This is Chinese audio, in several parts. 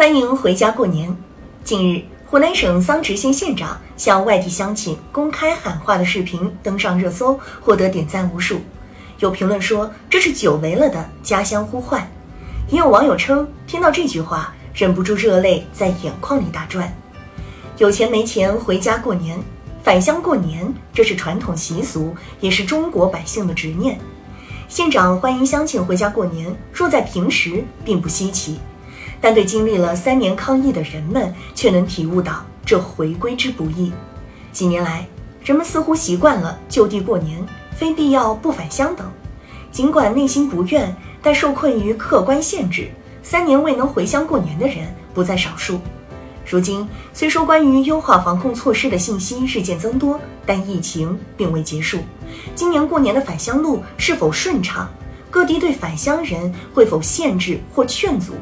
欢迎回家过年。近日，湖南省桑植县县长向外地乡亲公开喊话的视频登上热搜，获得点赞无数。有评论说这是久违了的家乡呼唤，也有网友称听到这句话忍不住热泪在眼眶里打转。有钱没钱回家过年，返乡过年，这是传统习俗，也是中国百姓的执念。县长欢迎乡亲回家过年，若在平时并不稀奇。但对经历了三年抗疫的人们，却能体悟到这回归之不易。几年来，人们似乎习惯了就地过年，非必要不返乡等。尽管内心不愿，但受困于客观限制，三年未能回乡过年的人不在少数。如今，虽说关于优化防控措施的信息日渐增多，但疫情并未结束。今年过年的返乡路是否顺畅？各地对返乡人会否限制或劝阻？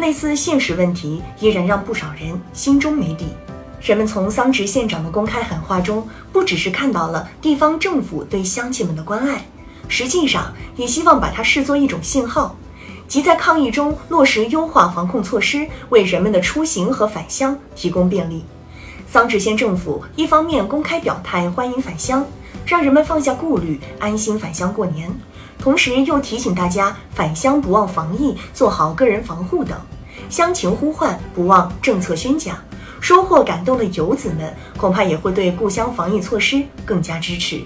类似现实问题依然让不少人心中没底。人们从桑植县长的公开喊话中，不只是看到了地方政府对乡亲们的关爱，实际上也希望把它视作一种信号，即在抗疫中落实优化防控措施，为人们的出行和返乡提供便利。桑植县政府一方面公开表态欢迎返乡，让人们放下顾虑，安心返乡过年。同时又提醒大家返乡不忘防疫，做好个人防护等，乡情呼唤不忘政策宣讲，收获感动的游子们恐怕也会对故乡防疫措施更加支持。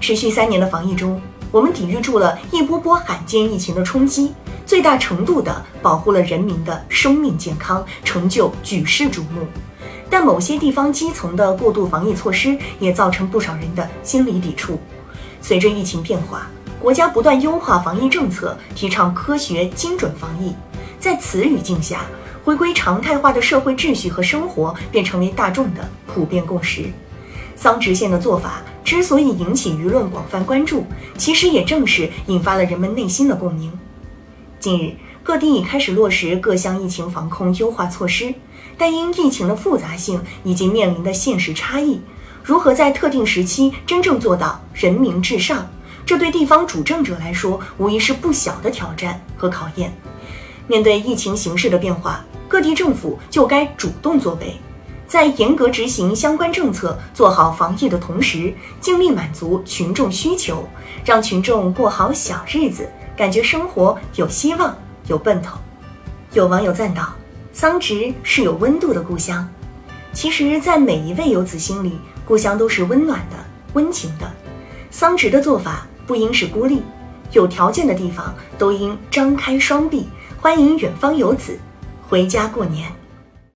持续三年的防疫中，我们抵御住了一波波罕见疫情的冲击，最大程度地保护了人民的生命健康，成就举世瞩目。但某些地方基层的过度防疫措施也造成不少人的心理抵触。随着疫情变化。国家不断优化防疫政策，提倡科学精准防疫。在此语境下，回归常态化的社会秩序和生活便成为大众的普遍共识。桑植县的做法之所以引起舆论广泛关注，其实也正是引发了人们内心的共鸣。近日，各地已开始落实各项疫情防控优化措施，但因疫情的复杂性以及面临的现实差异，如何在特定时期真正做到人民至上？这对地方主政者来说，无疑是不小的挑战和考验。面对疫情形势的变化，各地政府就该主动作为，在严格执行相关政策、做好防疫的同时，尽力满足群众需求，让群众过好小日子，感觉生活有希望、有奔头。有网友赞道：“桑植是有温度的故乡。”其实，在每一位游子心里，故乡都是温暖的、温情的。桑植的做法。不应是孤立，有条件的地方都应张开双臂，欢迎远方游子回家过年。